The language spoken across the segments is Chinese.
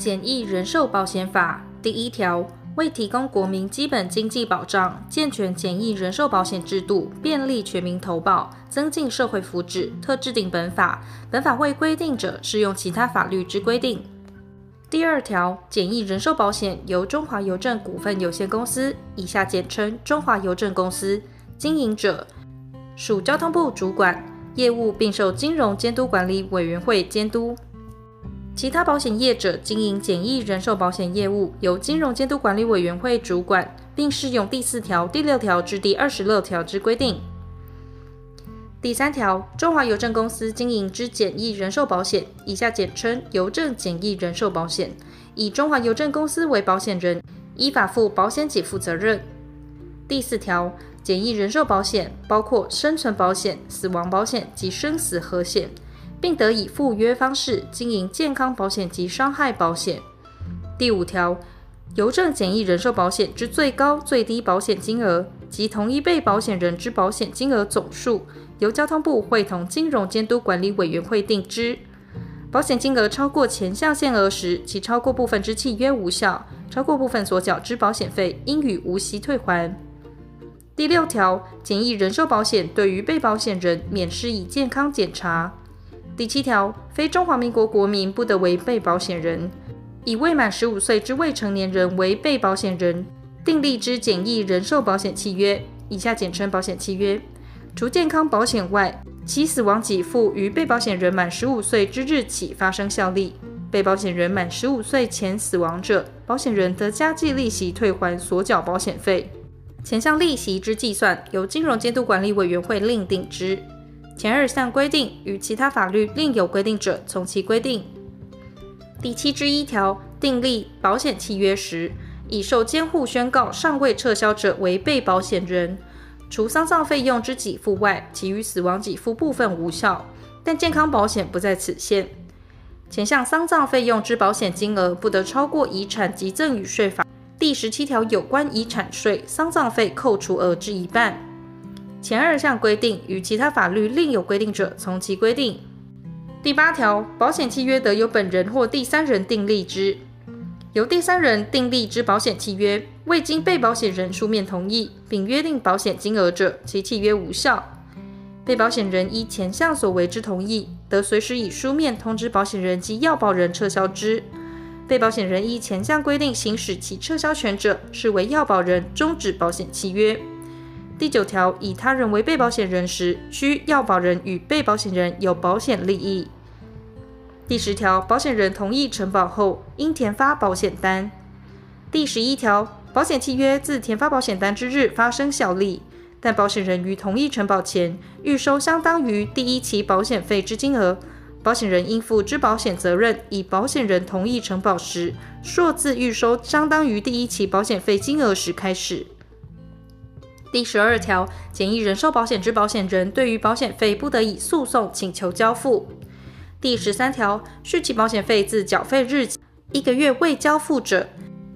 简易人寿保险法第一条，为提供国民基本经济保障，健全简易人寿保险制度，便利全民投保，增进社会福祉，特制定本法。本法未规定者，适用其他法律之规定。第二条，简易人寿保险由中华邮政股份有限公司（以下简称中华邮政公司）经营者，属交通部主管业务，并受金融监督管理委员会监督。其他保险业者经营简易人寿保险业务，由金融监督管理委员会主管，并适用第四条、第六条至第二十六条之规定。第三条，中华邮政公司经营之简易人寿保险（以下简称邮政简易人寿保险），以中华邮政公司为保险人，依法负保险给付责任。第四条，简易人寿保险包括生存保险、死亡保险及生死合险。并得以赴约方式经营健康保险及伤害保险。第五条，邮政简易人寿保险之最高、最低保险金额及同一被保险人之保险金额总数，由交通部会同金融监督管理委员会定之。保险金额超过前项限额时，其超过部分之契约无效；超过部分所缴之保险费，应予无息退还。第六条，简易人寿保险对于被保险人免施以健康检查。第七条，非中华民国国民不得为被保险人，以未满十五岁之未成年人为被保险人订立之简易人寿保险契约（以下简称保险契约），除健康保险外，其死亡给付于被保险人满十五岁之日起发生效力。被保险人满十五岁前死亡者，保险人得加计利息退还所缴保险费。前项利息之计算，由金融监督管理委员会另定之。前二项规定与其他法律另有规定者，从其规定。第七之一条订立保险契约时，已受监护宣告尚未撤销者为被保险人，除丧葬费用之给付外，其余死亡给付部分无效，但健康保险不在此限。前项丧葬费用之保险金额不得超过遗产及赠与税法第十七条有关遗产税、丧葬费扣除额之一半。前二项规定与其他法律另有规定者，从其规定。第八条，保险契约得由本人或第三人订立之，由第三人订立之保险契约，未经被保险人书面同意，并约定保险金额者，其契约无效。被保险人依前项所为之同意，得随时以书面通知保险人及要保人撤销之。被保险人依前项规定行使其撤销权者，视为要保人终止保险契约。第九条，以他人为被保险人时，需要保人与被保险人有保险利益。第十条，保险人同意承保后，应填发保险单。第十一条，保险契约自填发保险单之日发生效力，但保险人于同意承保前，预收相当于第一期保险费之金额，保险人应负之保险责任，以保险人同意承保时，数自预收相当于第一期保险费金额时开始。第十二条，简易人寿保险之保险人对于保险费不得以诉讼请求交付。第十三条，续期保险费自缴费日起一个月未交付者，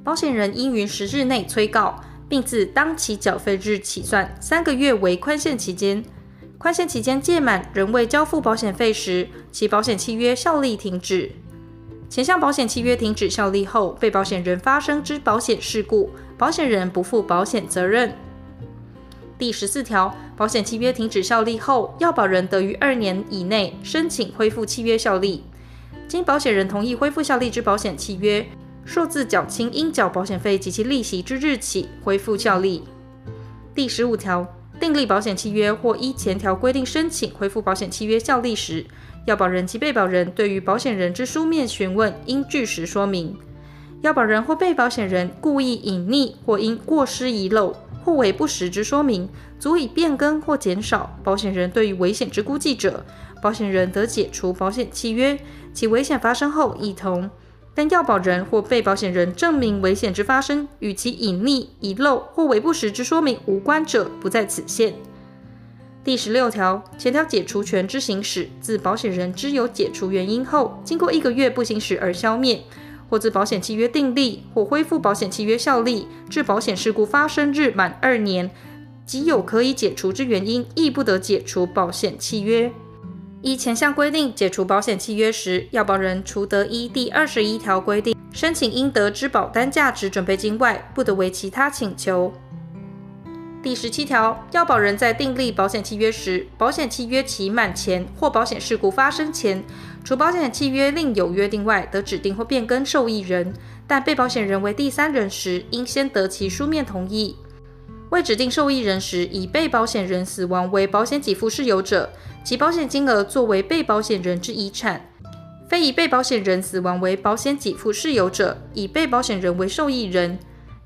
保险人应于十日内催告，并自当期缴费日起算三个月为宽限期间。宽限期间届满仍未交付保险费时，其保险契约效力停止。前项保险契约停止效力后，被保险人发生之保险事故，保险人不负保险责任。第十四条，保险契约停止效力后，要保人得于二年以内申请恢复契约效力。经保险人同意恢复效力之保险契约，数自缴清应缴保险费及其利息之日起恢复效力。第十五条，订立保险契约或依前条规定申请恢复保险契约效力时，要保人及被保人对于保险人之书面询问应据实说明。要保人或被保险人故意隐匿或因过失遗漏。或为不实之说明，足以变更或减少保险人对于危险之估计者，保险人得解除保险契约，其危险发生后亦同。但要保人或被保险人证明危险之发生与其隐匿、遗漏或为不实之说明无关者，不在此限。第十六条，前条解除权之行使，自保险人知有解除原因后，经过一个月不行使而消灭。或自保险契约订立或恢复保险契约效力至保险事故发生日满二年，即有可以解除之原因，亦不得解除保险契约。依前项规定解除保险契约时，要保人除得依第二十一条规定申请应得之保单价值准备金外，不得为其他请求。第十七条，要保人在订立保险契约时，保险契约期满前或保险事故发生前，除保险契约另有约定外，得指定或变更受益人。但被保险人为第三人时，应先得其书面同意。未指定受益人时，以被保险人死亡为保险给付事由者，其保险金额作为被保险人之遗产；非以被保险人死亡为保险给付事由者，以被保险人为受益人。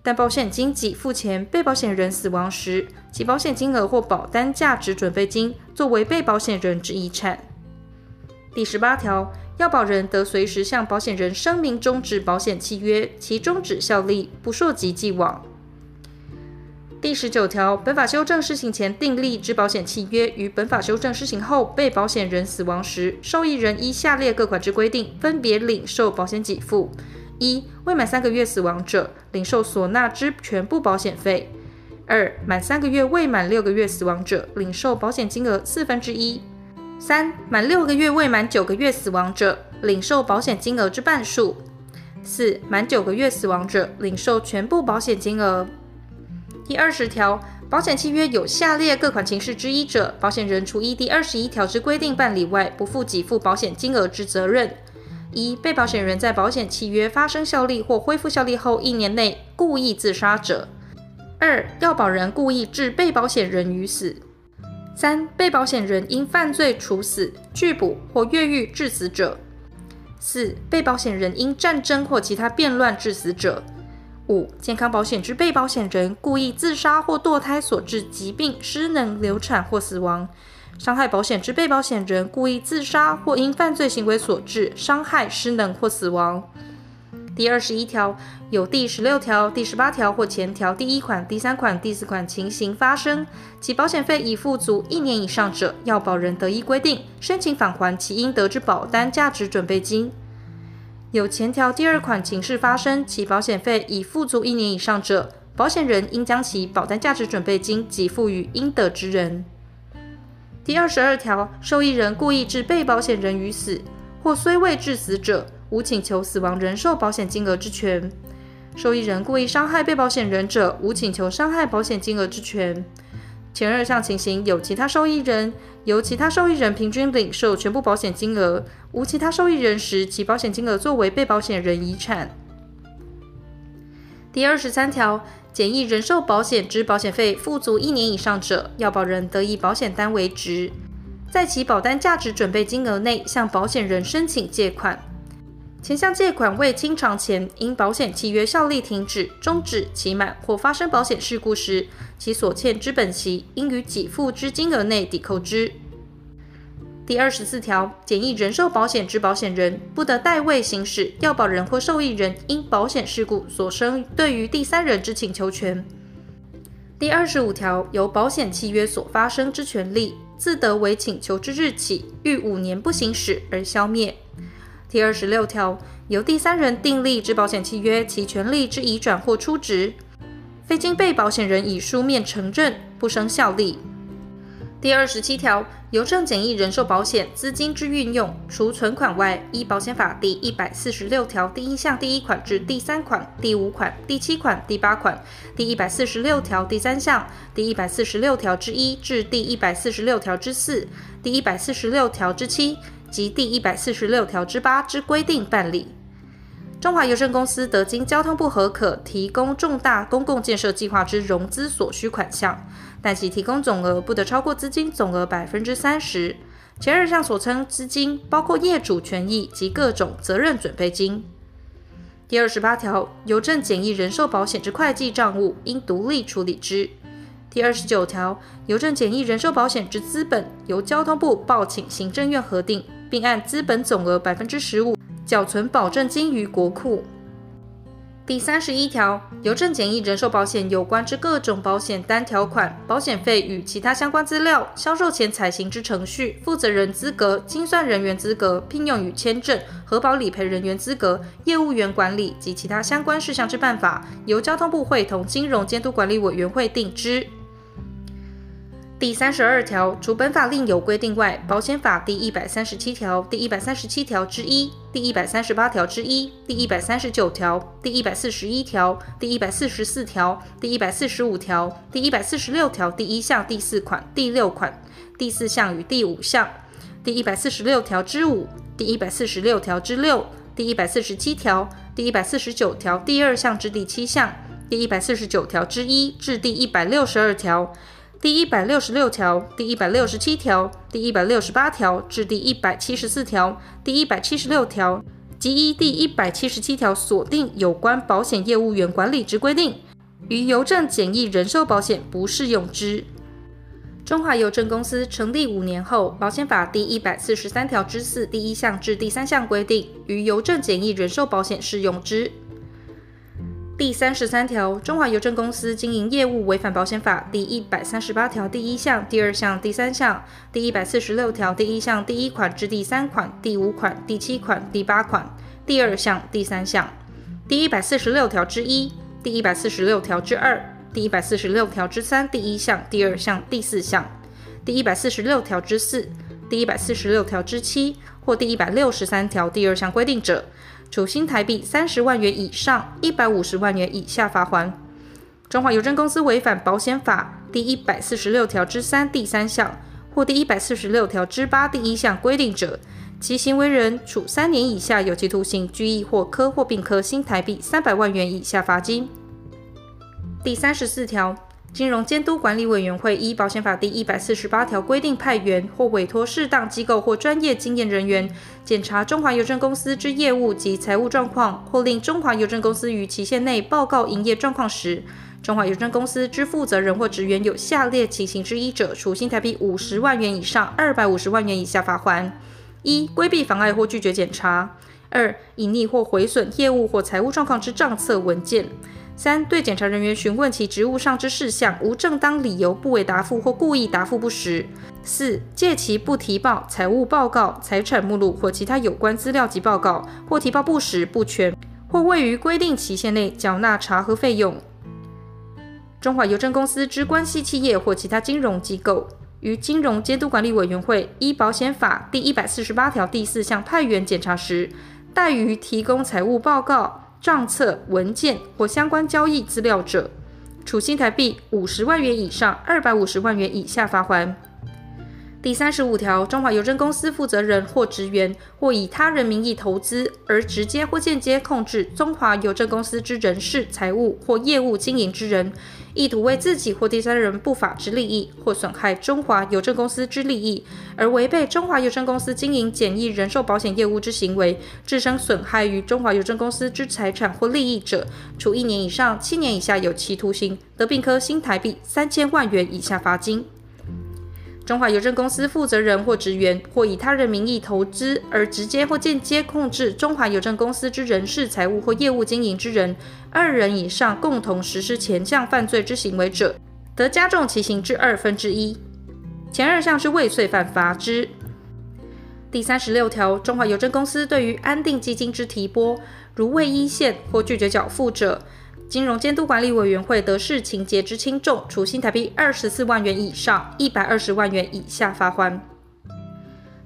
但保险金给付前，被保险人死亡时，其保险金额或保单价值准备金作为被保险人之遗产。第十八条，要保人得随时向保险人声明终止保险契约，其终止效力不溯及既往。第十九条，本法修正施行前订立之保险契约，于本法修正施行后被保险人死亡时，受益人依下列各款之规定，分别领受保险给付。一、未满三个月死亡者，领受所纳之全部保险费；二、满三个月未满六个月死亡者，领受保险金额四分之一；三、满六个月未满九个月死亡者，领受保险金额之半数；四、满九个月死亡者，领受全部保险金额。第二十条，保险契约有下列各款情事之一者，保险人除依第二十一条之规定办理外，不负给付保险金额之责任。一、被保险人在保险契约发生效力或恢复效力后一年内故意自杀者；二、要保人故意致被保险人于死；三、被保险人因犯罪处死、拒捕或越狱致死者；四、被保险人因战争或其他变乱致死者；五、健康保险之被保险人故意自杀或堕胎所致疾病、失能、流产或死亡。伤害保险之被保险人故意自杀或因犯罪行为所致伤害、失能或死亡。第二十一条，有第十六条、第十八条或前条第一款、第三款、第四款情形发生，其保险费已付足一年以上者，要保人得依规定申请返还其应得之保单价值准备金。有前条第二款情事发生，其保险费已付足一年以上者，保险人应将其保单价值准备金给付予应得之人。第二十二条，受益人故意致被保险人于死，或虽未致死者，无请求死亡人寿保险金额之权；受益人故意伤害被保险人者，无请求伤害保险金额之权。前二项情形有其他受益人，由其他受益人平均领受全部保险金额；无其他受益人时，其保险金额作为被保险人遗产。第二十三条。简易人寿保险之保险费付足一年以上者，要保人得以保险单为值，在其保单价值准备金额内向保险人申请借款。前项借款未清偿前，因保险契约效力停止、终止、期满或发生保险事故时，其所欠之本息应于给付之金额内抵扣之。第二十四条，简易人寿保险之保险人，不得代位行使要保人或受益人因保险事故所生对于第三人之请求权。第二十五条，由保险契约所发生之权利，自得为请求之日起逾五年不行使而消灭。第二十六条，由第三人订立之保险契约，其权利之移转或出质，非经被保险人以书面承认，不生效力。第二十七条，邮政简易人寿保险资金之运用，除存款外，依保险法第一百四十六条第一项第一款至第三款、第五款、第七款、第八款、第一百四十六条第三项、第一百四十六条之一至第一百四十六条之四、第一百四十六条之七及第一百四十六条之八之规定办理。中华邮政公司得经交通部核可提供重大公共建设计划之融资所需款项。但其提供总额不得超过资金总额百分之三十。前二项所称资金，包括业主权益及各种责任准备金。第二十八条，邮政简易人寿保险之会计账务应独立处理之。第二十九条，邮政简易人寿保险之资本由交通部报请行政院核定，并按资本总额百分之十五缴存保证金于国库。第三十一条，邮政简易人寿保险有关之各种保险单条款、保险费与其他相关资料、销售前采行之程序、负责人资格、精算人员资格、聘用与签证、核保理赔人员资格、业务员管理及其他相关事项之办法，由交通部会同金融监督管理委员会定之。第三十二条，除本法另有规定外，保险法第一百三十七条、第一百三十七条之一、第一百三十八条之一、第一百三十九条、第一百四十一条、第一百四十四条、第一百四十五条、第一百四十六条第一项第四款、第六款、第四项与第五项、第一百四十六条之五、第一百四十六条之六、第一百四十七条、第一百四十九条第二项至第七项、第一百四十九条之一至第一百六十二条。第一百六十六条、第一百六十七条、第一百六十八条至第一百七十四条、第一百七十六条及依第一百七十七条所定有关保险业务员管理之规定，于邮政简易人寿保险不适用之。中华邮政公司成立五年后，保险法第一百四十三条之四第一项至第三项规定，于邮政简易人寿保险适用之。第三十三条，中华邮政公司经营业务违反保险法第一百三十八条第一项、第二项、第三项，第一百四十六条第一项第一款至第三款、第五款、第七款、第八款、第二项、第三项，第一百四十六条之一、第一百四十六条之二、第一百四十六条之三第一项、第二项、第四项，第一百四十六条之四、第一百四十六条之七或第一百六十三条第二项规定者。处新台币三十万元以上一百五十万元以下罚锾。中华邮政公司违反保险法第一百四十六条之三第三项或第一百四十六条之八第一项规定者，其行为人处三年以下有期徒刑、拘役或科或并科新台币三百万元以下罚金。第三十四条。金融监督管理委员会依保险法第一百四十八条规定派员或委托适当机构或专业经验人员检查中华邮政公司之业务及财务状况，或令中华邮政公司于期限内报告营业状况时，中华邮政公司之负责人或职员有下列情形之一者，处新台币五十万元以上二百五十万元以下罚锾：一、规避、妨碍或拒绝检查；二、隐匿或毁损业务或财务状况之账册文件。三、对检查人员询问其职务上之事项，无正当理由不为答复或故意答复不实；四、借其不提报财务报告、财产目录或其他有关资料及报告，或提报不实不全，或未于规定期限内缴纳查核费用。中华邮政公司之关系企业或其他金融机构，于金融监督管理委员会依保险法第一百四十八条第四项派员检查时，怠于提供财务报告。账册文件或相关交易资料者，处新台币五十万元以上二百五十万元以下罚款。第三十五条，中华邮政公司负责人或职员，或以他人名义投资而直接或间接控制中华邮政公司之人事、财务或业务经营之人，意图为自己或第三人不法之利益，或损害中华邮政公司之利益，而违背中华邮政公司经营简易人寿保险业务之行为，致生损害于中华邮政公司之财产或利益者，处一年以上七年以下有期徒刑，得并科新台币三千万元以下罚金。中华邮政公司负责人或职员，或以他人名义投资而直接或间接控制中华邮政公司之人事、财务或业务经营之人，二人以上共同实施前项犯罪之行为者，得加重其刑之二分之一。前二项是未遂犯罚之。第三十六条，中华邮政公司对于安定基金之提拨，如未依现或拒绝缴付者，金融监督管理委员会得视情节之轻重，处新台币二十四万元以上一百二十万元以下罚锾。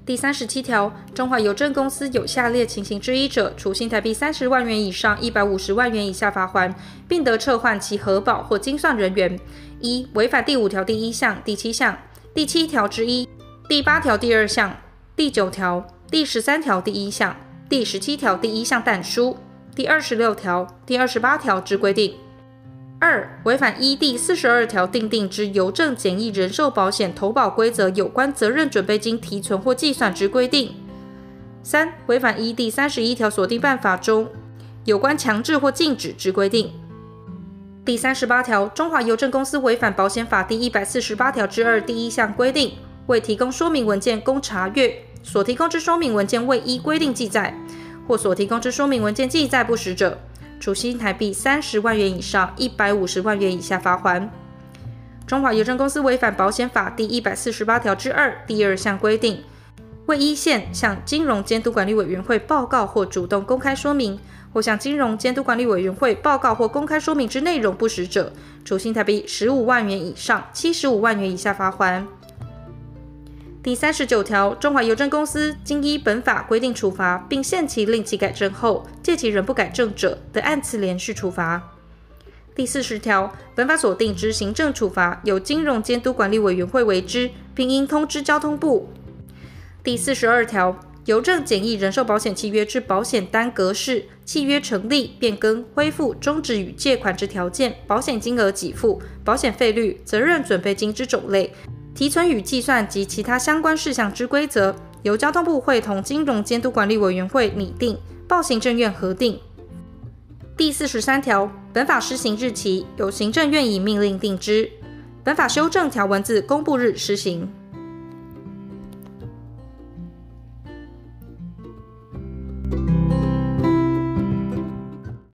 第三十七条，中华邮政公司有下列情形之一者，处新台币三十万元以上一百五十万元以下罚锾，并得撤换其核保或精算人员：一、违反第五条第一项、第七项、第七条之一、第八条第二项、第九条、第十三条第一项、第十七条第一项但书。第二十六条、第二十八条之规定；二、违反依第四十二条订定之邮政简易人寿保险投保规则有关责任准备金提存或计算之规定；三、违反依第三十一条所定办法中有关强制或禁止之规定。第三十八条，中华邮政公司违反保险法第一百四十八条之二第一项规定，未提供说明文件供查阅，所提供之说明文件未依规定记载。或所提供之说明文件记载不实者，处新台币三十万元以上一百五十万元以下罚锾。中华邮政公司违反保险法第一百四十八条之二第二项规定，未依宪向金融监督管理委员会报告或主动公开说明，或向金融监督管理委员会报告或公开说明之内容不实者，处新台币十五万元以上七十五万元以下罚锾。第三十九条，中华邮政公司经依本法规定处罚，并限期令其改正后，届期仍不改正者，得按次连续处罚。第四十条，本法所定之行政处罚，由金融监督管理委员会为之，并应通知交通部。第四十二条，邮政简易人寿保险契约之保险单格式、契约成立、变更、恢复、终止与借款之条件、保险金额给付、保险费率、责任准备金之种类、提存与计算及其他相关事项之规则，由交通部会同金融监督管理委员会拟定，报行政院核定。第四十三条，本法施行日期由行政院以命令定之。本法修正条文自公布日施行。